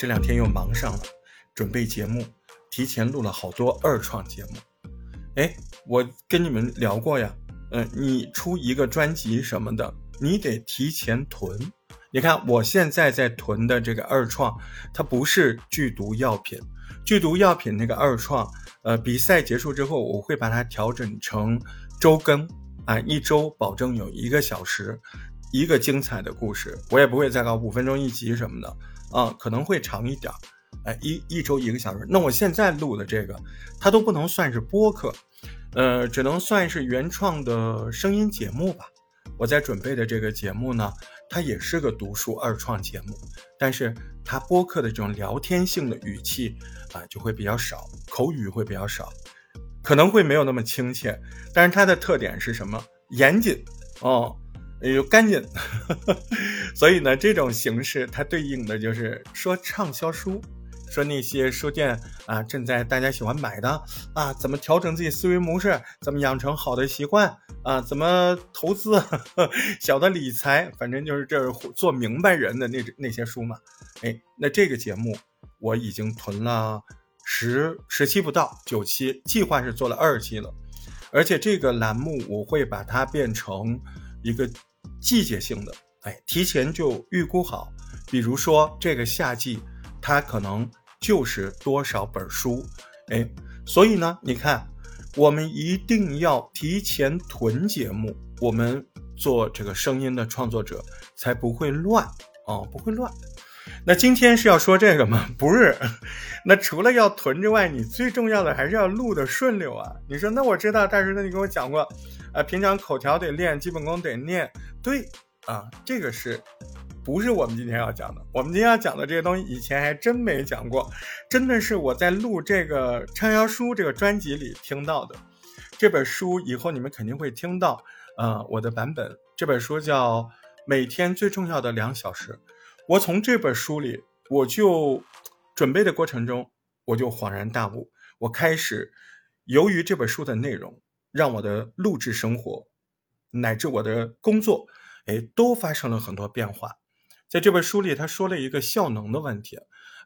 这两天又忙上了，准备节目，提前录了好多二创节目。哎，我跟你们聊过呀，嗯，你出一个专辑什么的，你得提前囤。你看我现在在囤的这个二创，它不是剧毒药品，剧毒药品那个二创，呃，比赛结束之后，我会把它调整成周更啊，一周保证有一个小时。一个精彩的故事，我也不会再搞五分钟一集什么的啊，可能会长一点儿，哎，一一周一个小时。那我现在录的这个，它都不能算是播客，呃，只能算是原创的声音节目吧。我在准备的这个节目呢，它也是个读书二创节目，但是它播客的这种聊天性的语气啊，就会比较少，口语会比较少，可能会没有那么亲切。但是它的特点是什么？严谨哦。哎呦，干净，所以呢，这种形式它对应的就是说畅销书，说那些书店啊正在大家喜欢买的啊，怎么调整自己思维模式，怎么养成好的习惯啊，怎么投资，小的理财，反正就是这做明白人的那那些书嘛。哎，那这个节目我已经囤了十十期不到九期，计划是做了二期了，而且这个栏目我会把它变成一个。季节性的，哎，提前就预估好，比如说这个夏季，它可能就是多少本书，哎，所以呢，你看，我们一定要提前囤节目，我们做这个声音的创作者才不会乱哦，不会乱。那今天是要说这个吗？不是，那除了要囤之外，你最重要的还是要录的顺溜啊。你说，那我知道，但是那你跟我讲过。啊，平常口条得练，基本功得练。对啊，这个是不是我们今天要讲的？我们今天要讲的这些东西，以前还真没讲过，真的是我在录这个畅销书这个专辑里听到的。这本书以后你们肯定会听到，呃，我的版本。这本书叫《每天最重要的两小时》。我从这本书里，我就准备的过程中，我就恍然大悟，我开始由于这本书的内容。让我的录制生活，乃至我的工作，哎，都发生了很多变化。在这本书里，他说了一个效能的问题。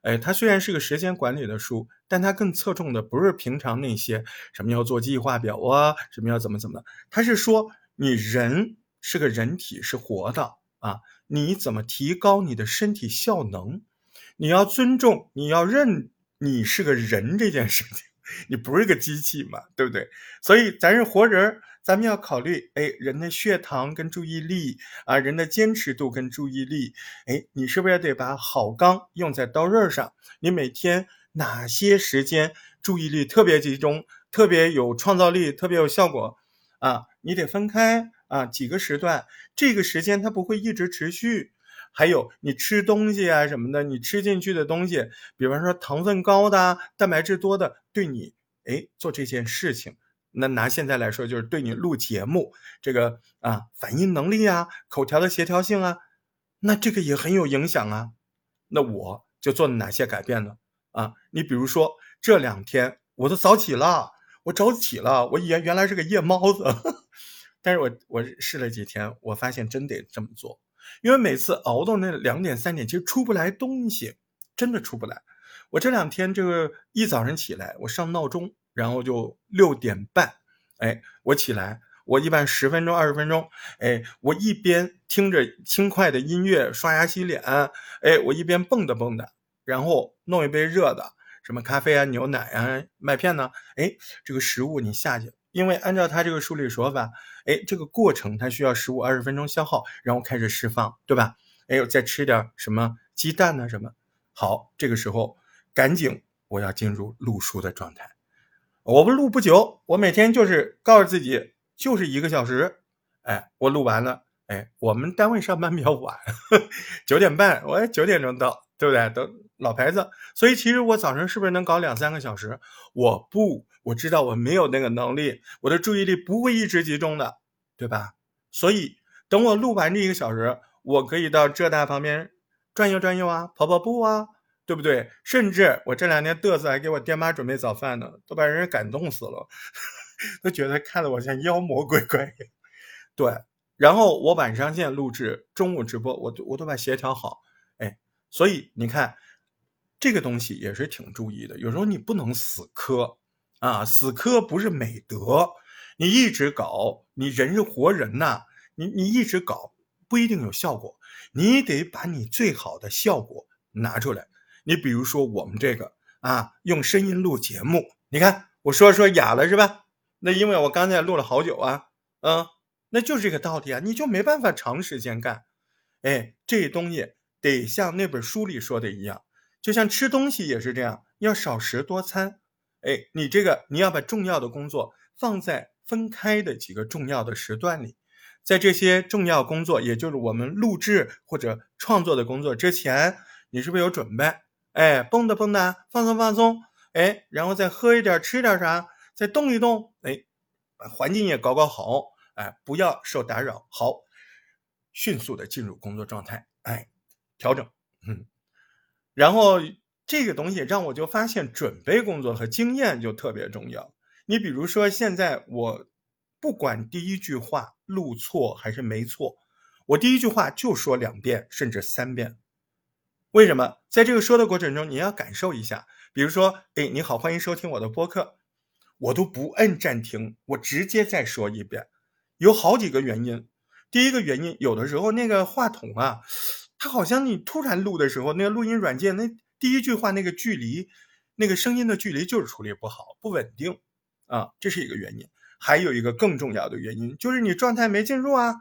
哎，它虽然是个时间管理的书，但它更侧重的不是平常那些什么要做计划表啊，什么要怎么怎么的，他是说你人是个人体，是活的啊，你怎么提高你的身体效能？你要尊重，你要认你是个人这件事情。你不是个机器嘛，对不对？所以咱是活人，咱们要考虑，哎，人的血糖跟注意力啊，人的坚持度跟注意力，哎，你是不是也得把好钢用在刀刃上？你每天哪些时间注意力特别集中，特别有创造力，特别有效果啊？你得分开啊，几个时段，这个时间它不会一直持续。还有你吃东西啊什么的，你吃进去的东西，比方说糖分高的、蛋白质多的，对你哎做这件事情，那拿现在来说就是对你录节目这个啊反应能力啊、口条的协调性啊，那这个也很有影响啊。那我就做了哪些改变呢？啊，你比如说这两天我都早起了，我早起了，我原原来是个夜猫子，但是我我试了几天，我发现真得这么做。因为每次熬到那两点三点，其实出不来东西，真的出不来。我这两天这个一早上起来，我上闹钟，然后就六点半，哎，我起来，我一般十分钟二十分钟，哎，我一边听着轻快的音乐刷牙洗脸，哎，我一边蹦跶蹦跶，然后弄一杯热的，什么咖啡啊、牛奶啊、麦片呢，哎，这个食物你下去。因为按照他这个书里说法，哎，这个过程它需要十五二十分钟消耗，然后开始释放，对吧？哎，再吃点什么鸡蛋呢？什么？好，这个时候赶紧我要进入录书的状态。我不录不久，我每天就是告诉自己就是一个小时，哎，我录完了，哎，我们单位上班比较晚，九点半，我九点钟到，对不对？都老牌子，所以其实我早晨是不是能搞两三个小时？我不。我知道我没有那个能力，我的注意力不会一直集中的，对吧？所以等我录完这一个小时，我可以到浙大旁边转悠转悠啊，跑跑步啊，对不对？甚至我这两天嘚瑟，还给我爹妈准备早饭呢，都把人感动死了，都觉得看得我像妖魔鬼怪。对，然后我晚上现在录制，中午直播，我都我都把协调好，哎，所以你看，这个东西也是挺注意的。有时候你不能死磕啊，死磕不是美德。你一直搞，你人是活人呐，你你一直搞不一定有效果。你得把你最好的效果拿出来。你比如说我们这个啊，用声音录节目，你看我说说哑了是吧？那因为我刚才录了好久啊，嗯，那就是这个道理啊，你就没办法长时间干。哎，这东西得像那本书里说的一样，就像吃东西也是这样，要少食多餐。哎，你这个你要把重要的工作放在分开的几个重要的时段里，在这些重要工作，也就是我们录制或者创作的工作之前，你是不是有准备？哎，蹦跶蹦跶，放松放松，哎，然后再喝一点，吃点啥，再动一动，哎，把环境也搞搞好，哎，不要受打扰，好。迅速的进入工作状态，哎，调整，嗯，然后这个东西让我就发现准备工作和经验就特别重要。你比如说现在我不管第一句话录错还是没错，我第一句话就说两遍甚至三遍。为什么？在这个说的过程中，你要感受一下。比如说，哎，你好，欢迎收听我的播客，我都不摁暂停，我直接再说一遍。有好几个原因。第一个原因，有的时候那个话筒啊，它好像你突然录的时候，那个录音软件那第一句话那个距离，那个声音的距离就是处理不好，不稳定啊，这是一个原因。还有一个更重要的原因，就是你状态没进入啊，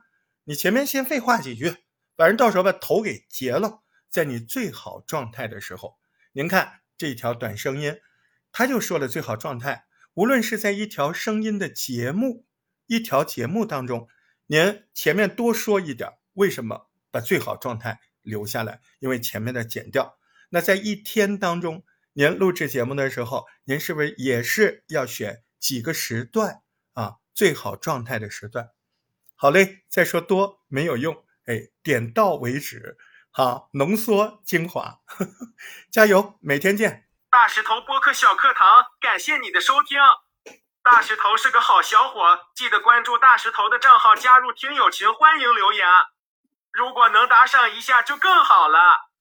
你前面先废话几句，反正到时候把头给截了，在你最好状态的时候，您看这一条短声音，他就说了最好状态，无论是在一条声音的节目，一条节目当中。您前面多说一点，为什么把最好状态留下来？因为前面的剪掉。那在一天当中，您录制节目的时候，您是不是也是要选几个时段啊？最好状态的时段。好嘞，再说多没有用，哎，点到为止，好，浓缩精华，呵 呵加油，每天见。大石头播客小课堂，感谢你的收听。大石头是个好小伙，记得关注大石头的账号，加入听友群，欢迎留言。如果能打赏一下就更好了。